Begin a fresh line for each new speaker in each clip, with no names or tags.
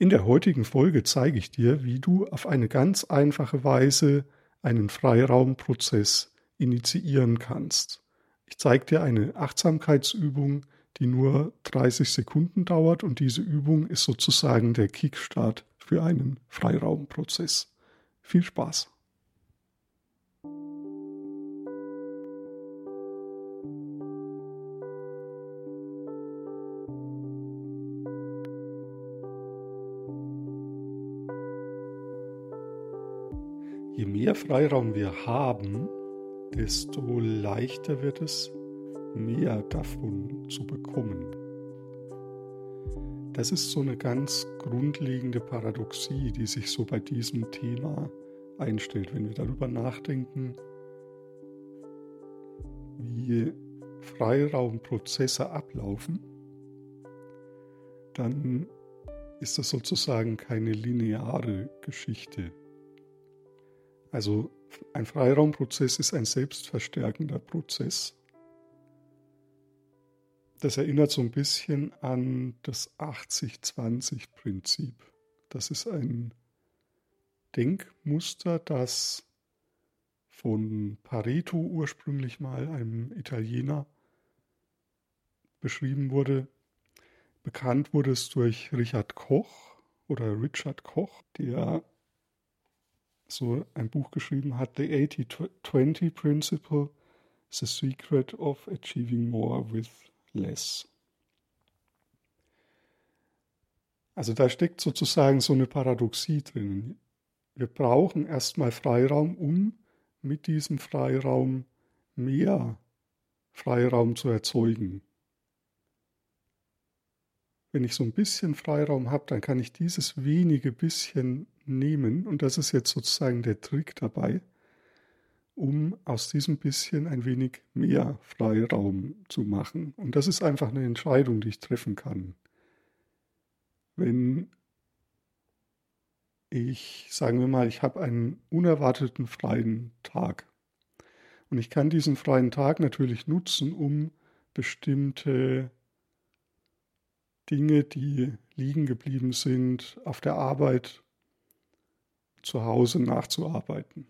In der heutigen Folge zeige ich dir, wie du auf eine ganz einfache Weise einen Freiraumprozess initiieren kannst. Ich zeige dir eine Achtsamkeitsübung, die nur 30 Sekunden dauert und diese Übung ist sozusagen der Kickstart für einen Freiraumprozess. Viel Spaß! Je mehr Freiraum wir haben, desto leichter wird es, mehr davon zu bekommen. Das ist so eine ganz grundlegende Paradoxie, die sich so bei diesem Thema einstellt, wenn wir darüber nachdenken, wie Freiraumprozesse ablaufen, dann ist das sozusagen keine lineare Geschichte. Also ein Freiraumprozess ist ein selbstverstärkender Prozess. Das erinnert so ein bisschen an das 80-20-Prinzip. Das ist ein Denkmuster, das von Pareto ursprünglich mal, einem Italiener, beschrieben wurde. Bekannt wurde es durch Richard Koch oder Richard Koch, der so ein Buch geschrieben hat, The 80-20 Principle, The Secret of Achieving More with Less. Also da steckt sozusagen so eine Paradoxie drin. Wir brauchen erstmal Freiraum, um mit diesem Freiraum mehr Freiraum zu erzeugen. Wenn ich so ein bisschen Freiraum habe, dann kann ich dieses wenige bisschen nehmen, und das ist jetzt sozusagen der Trick dabei, um aus diesem bisschen ein wenig mehr Freiraum zu machen. Und das ist einfach eine Entscheidung, die ich treffen kann. Wenn ich, sagen wir mal, ich habe einen unerwarteten freien Tag. Und ich kann diesen freien Tag natürlich nutzen, um bestimmte Dinge, die liegen geblieben sind, auf der Arbeit zu Hause nachzuarbeiten.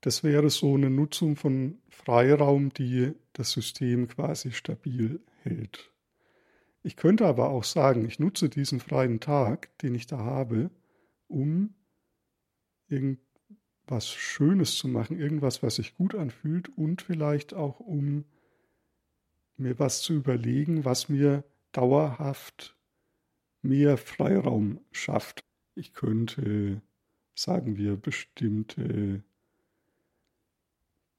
Das wäre so eine Nutzung von Freiraum, die das System quasi stabil hält. Ich könnte aber auch sagen, ich nutze diesen freien Tag, den ich da habe, um irgendwas Schönes zu machen, irgendwas, was sich gut anfühlt und vielleicht auch um mir was zu überlegen, was mir dauerhaft mehr Freiraum schafft. Ich könnte, sagen wir, bestimmte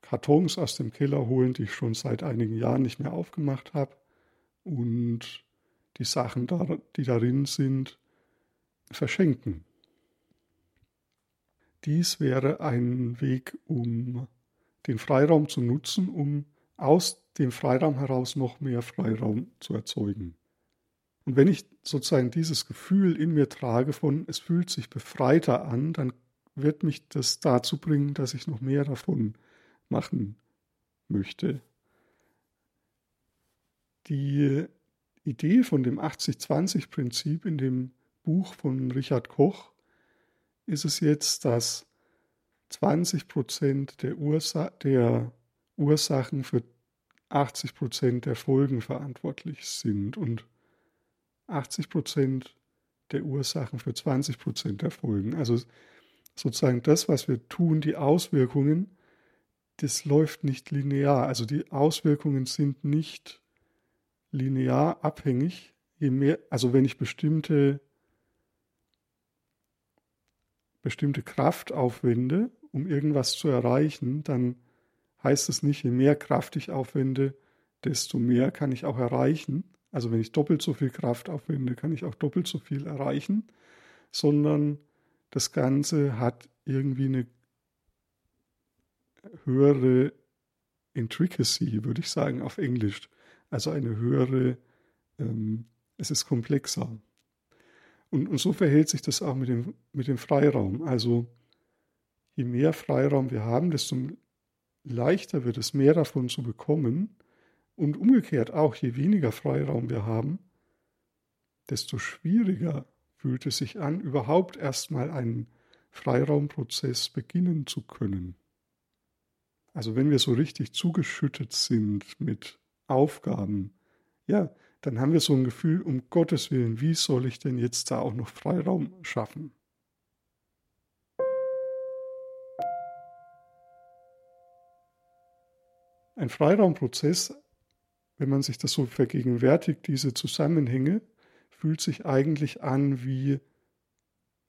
Kartons aus dem Keller holen, die ich schon seit einigen Jahren nicht mehr aufgemacht habe und die Sachen, die darin sind, verschenken. Dies wäre ein Weg, um den Freiraum zu nutzen, um aus dem Freiraum heraus noch mehr Freiraum zu erzeugen. Und wenn ich sozusagen dieses Gefühl in mir trage von, es fühlt sich befreiter an, dann wird mich das dazu bringen, dass ich noch mehr davon machen möchte. Die Idee von dem 80-20-Prinzip in dem Buch von Richard Koch ist es jetzt, dass 20 Prozent der, Ursa der Ursachen für 80 Prozent der Folgen verantwortlich sind und 80 Prozent der Ursachen für 20 Prozent der Folgen. Also sozusagen das, was wir tun, die Auswirkungen, das läuft nicht linear. Also die Auswirkungen sind nicht linear abhängig. Je mehr, also wenn ich bestimmte, bestimmte Kraft aufwende, um irgendwas zu erreichen, dann heißt es nicht, je mehr Kraft ich aufwende, desto mehr kann ich auch erreichen. Also wenn ich doppelt so viel Kraft aufwende, kann ich auch doppelt so viel erreichen, sondern das Ganze hat irgendwie eine höhere Intricacy, würde ich sagen, auf Englisch. Also eine höhere, ähm, es ist komplexer. Und, und so verhält sich das auch mit dem, mit dem Freiraum. Also je mehr Freiraum wir haben, desto leichter wird es, mehr davon zu bekommen. Und umgekehrt auch, je weniger Freiraum wir haben, desto schwieriger fühlt es sich an, überhaupt erstmal einen Freiraumprozess beginnen zu können. Also wenn wir so richtig zugeschüttet sind mit Aufgaben, ja, dann haben wir so ein Gefühl, um Gottes Willen, wie soll ich denn jetzt da auch noch Freiraum schaffen? Ein Freiraumprozess, wenn man sich das so vergegenwärtigt, diese Zusammenhänge, fühlt sich eigentlich an wie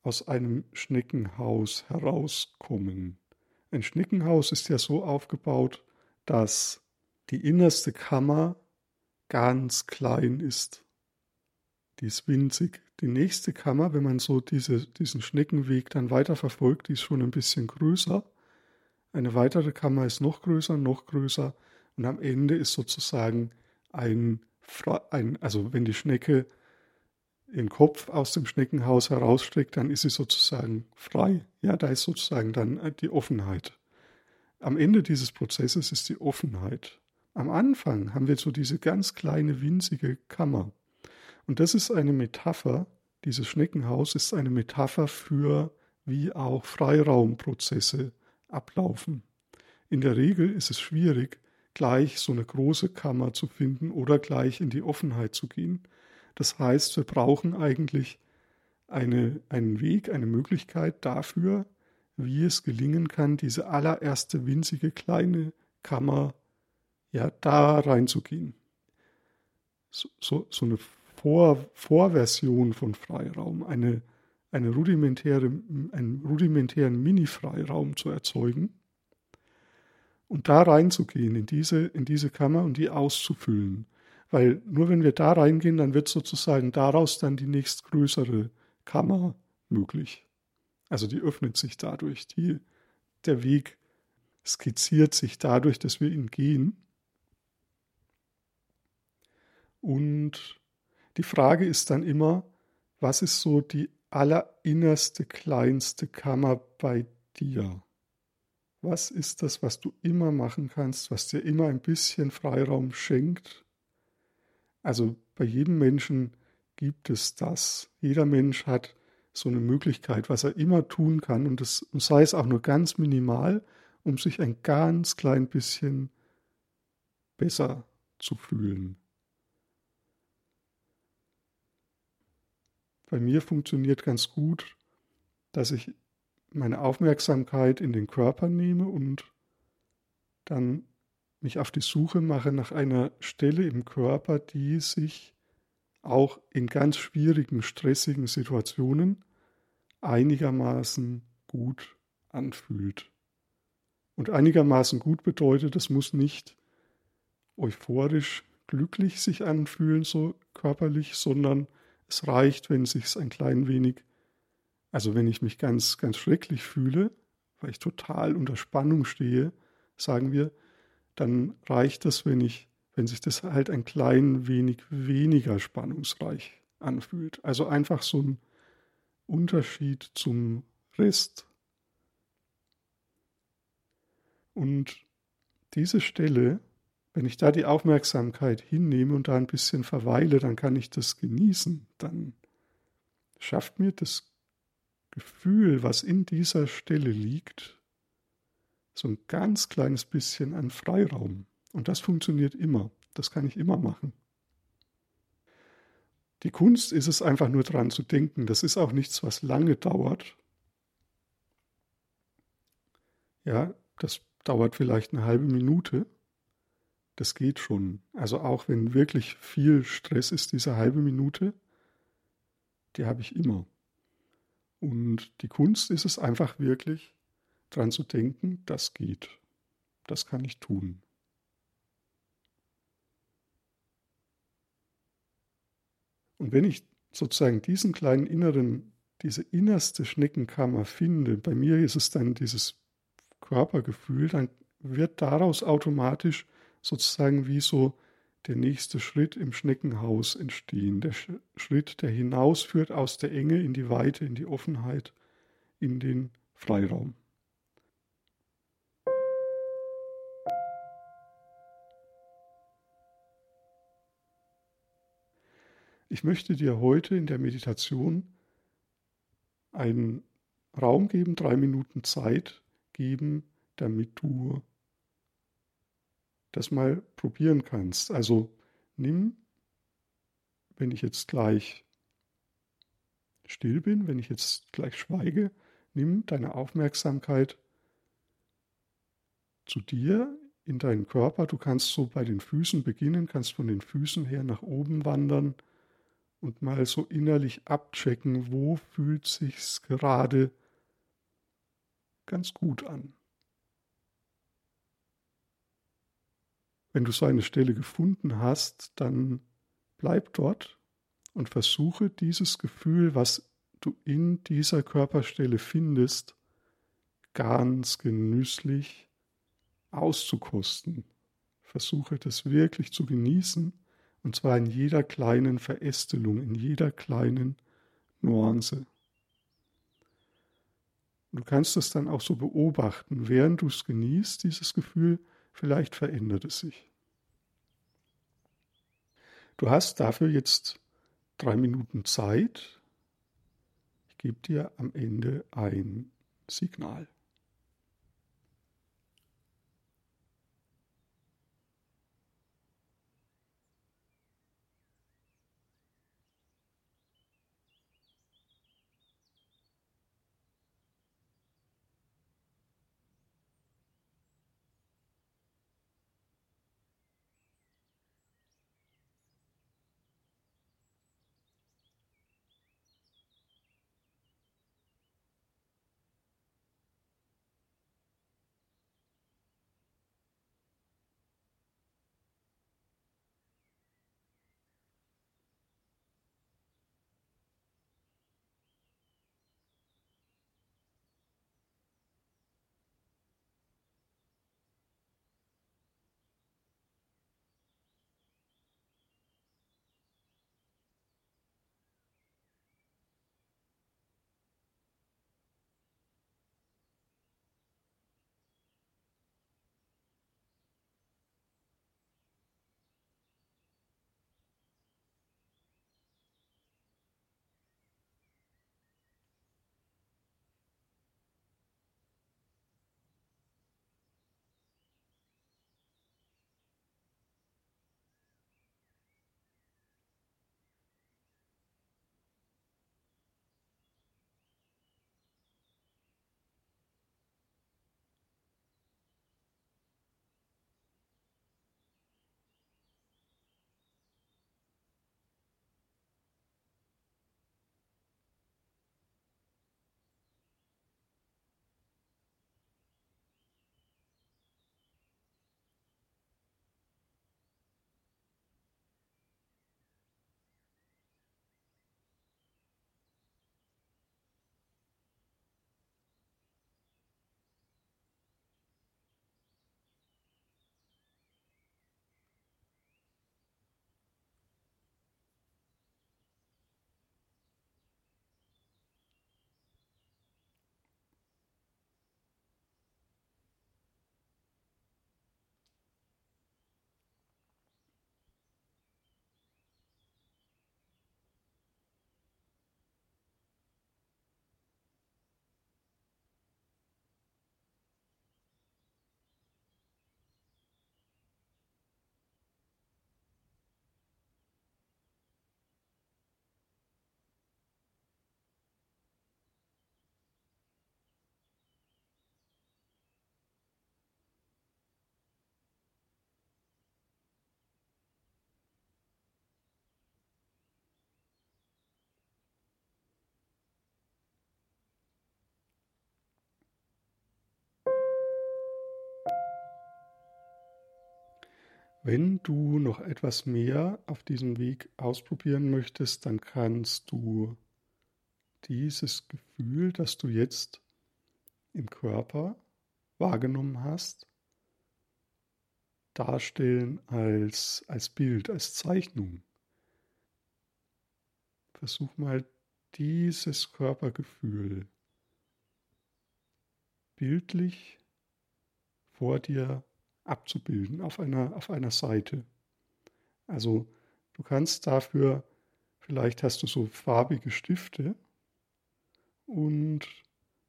aus einem Schneckenhaus herauskommen. Ein Schneckenhaus ist ja so aufgebaut, dass die innerste Kammer ganz klein ist. Die ist winzig. Die nächste Kammer, wenn man so diese, diesen Schneckenweg dann weiter verfolgt, die ist schon ein bisschen größer. Eine weitere Kammer ist noch größer, noch größer und am Ende ist sozusagen ein, ein also wenn die Schnecke den Kopf aus dem Schneckenhaus herausstreckt, dann ist sie sozusagen frei. Ja, da ist sozusagen dann äh, die Offenheit. Am Ende dieses Prozesses ist die Offenheit. Am Anfang haben wir so diese ganz kleine, winzige Kammer. Und das ist eine Metapher, dieses Schneckenhaus ist eine Metapher für, wie auch Freiraumprozesse ablaufen. In der Regel ist es schwierig, gleich so eine große Kammer zu finden oder gleich in die Offenheit zu gehen. Das heißt, wir brauchen eigentlich eine, einen Weg, eine Möglichkeit dafür, wie es gelingen kann, diese allererste winzige kleine Kammer ja da reinzugehen. So, so, so eine Vor, Vorversion von Freiraum, eine, eine rudimentäre, einen rudimentären Mini-Freiraum zu erzeugen und da reinzugehen in diese, in diese Kammer und die auszufüllen. Weil nur wenn wir da reingehen, dann wird sozusagen daraus dann die nächstgrößere Kammer möglich. Also die öffnet sich dadurch. Die, der Weg skizziert sich dadurch, dass wir ihn gehen. Und die Frage ist dann immer, was ist so die allerinnerste, kleinste Kammer bei dir? Was ist das, was du immer machen kannst, was dir immer ein bisschen Freiraum schenkt also bei jedem Menschen gibt es das. Jeder Mensch hat so eine Möglichkeit, was er immer tun kann, und, das, sei es auch nur ganz minimal, um sich ein ganz klein bisschen besser zu fühlen. Bei mir funktioniert ganz gut, dass ich meine Aufmerksamkeit in den Körper nehme und dann mich auf die Suche mache nach einer Stelle im Körper, die sich auch in ganz schwierigen, stressigen Situationen einigermaßen gut anfühlt. Und einigermaßen gut bedeutet, es muss nicht euphorisch glücklich sich anfühlen, so körperlich, sondern es reicht, wenn es sich ein klein wenig, also wenn ich mich ganz, ganz schrecklich fühle, weil ich total unter Spannung stehe, sagen wir, dann reicht es, wenn ich, wenn sich das halt ein klein wenig weniger spannungsreich anfühlt. Also einfach so ein Unterschied zum Rest. Und diese Stelle, wenn ich da die Aufmerksamkeit hinnehme und da ein bisschen verweile, dann kann ich das genießen. Dann schafft mir das Gefühl, was in dieser Stelle liegt, so ein ganz kleines bisschen an Freiraum. Und das funktioniert immer. Das kann ich immer machen. Die Kunst ist es einfach nur dran zu denken. Das ist auch nichts, was lange dauert. Ja, das dauert vielleicht eine halbe Minute. Das geht schon. Also auch wenn wirklich viel Stress ist, diese halbe Minute, die habe ich immer. Und die Kunst ist es einfach wirklich, dran zu denken, das geht. Das kann ich tun. Und wenn ich sozusagen diesen kleinen inneren, diese innerste Schneckenkammer finde, bei mir ist es dann dieses Körpergefühl, dann wird daraus automatisch sozusagen wie so der nächste Schritt im Schneckenhaus entstehen. Der Schritt, der hinausführt aus der Enge in die Weite, in die Offenheit, in den Freiraum. Ich möchte dir heute in der Meditation einen Raum geben, drei Minuten Zeit geben, damit du das mal probieren kannst. Also nimm, wenn ich jetzt gleich still bin, wenn ich jetzt gleich schweige, nimm deine Aufmerksamkeit zu dir in deinen Körper. Du kannst so bei den Füßen beginnen, kannst von den Füßen her nach oben wandern und mal so innerlich abchecken, wo fühlt sich's gerade ganz gut an. Wenn du so eine Stelle gefunden hast, dann bleib dort und versuche dieses Gefühl, was du in dieser Körperstelle findest, ganz genüsslich auszukosten. Versuche das wirklich zu genießen, und zwar in jeder kleinen Verästelung, in jeder kleinen Nuance. Du kannst es dann auch so beobachten, während du es genießt, dieses Gefühl, vielleicht verändert es sich. Du hast dafür jetzt drei Minuten Zeit. Ich gebe dir am Ende ein Signal. Wenn du noch etwas mehr auf diesem Weg ausprobieren möchtest, dann kannst du dieses Gefühl, das du jetzt im Körper wahrgenommen hast, darstellen als, als Bild, als Zeichnung. Versuch mal dieses Körpergefühl bildlich vor dir abzubilden auf einer, auf einer Seite. Also du kannst dafür vielleicht hast du so farbige Stifte und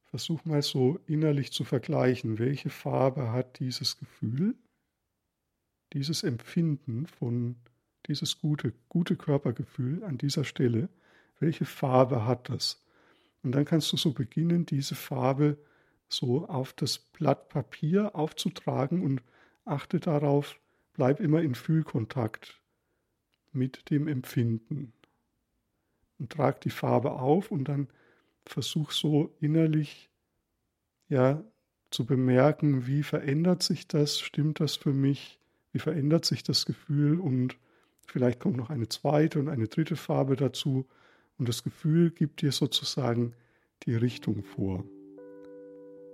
versuch mal so innerlich zu vergleichen, welche Farbe hat dieses Gefühl, dieses Empfinden von dieses gute, gute Körpergefühl an dieser Stelle, welche Farbe hat das? Und dann kannst du so beginnen, diese Farbe so auf das Blatt Papier aufzutragen und achte darauf, bleib immer in Fühlkontakt mit dem Empfinden. Und trag die Farbe auf und dann versuch so innerlich ja zu bemerken, wie verändert sich das, stimmt das für mich, wie verändert sich das Gefühl und vielleicht kommt noch eine zweite und eine dritte Farbe dazu und das Gefühl gibt dir sozusagen die Richtung vor.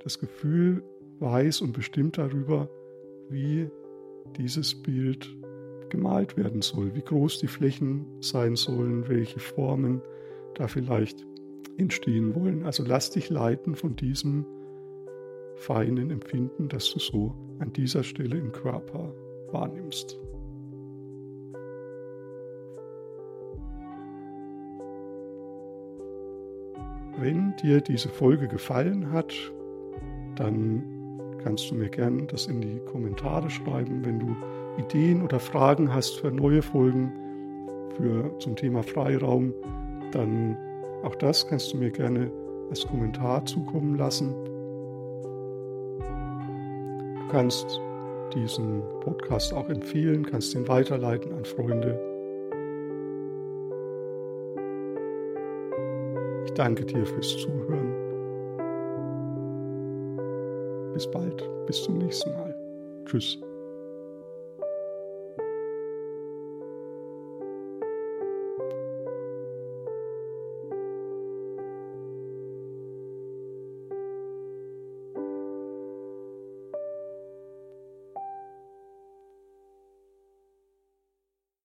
Das Gefühl weiß und bestimmt darüber, wie dieses Bild gemalt werden soll, wie groß die Flächen sein sollen, welche Formen da vielleicht entstehen wollen. Also lass dich leiten von diesem feinen Empfinden, das du so an dieser Stelle im Körper wahrnimmst. Wenn dir diese Folge gefallen hat, dann kannst du mir gerne das in die Kommentare schreiben. Wenn du Ideen oder Fragen hast für neue Folgen für, zum Thema Freiraum, dann auch das kannst du mir gerne als Kommentar zukommen lassen. Du kannst diesen Podcast auch empfehlen, kannst ihn weiterleiten an Freunde. Ich danke dir fürs Zuhören. Bis bald, bis zum nächsten Mal. Tschüss.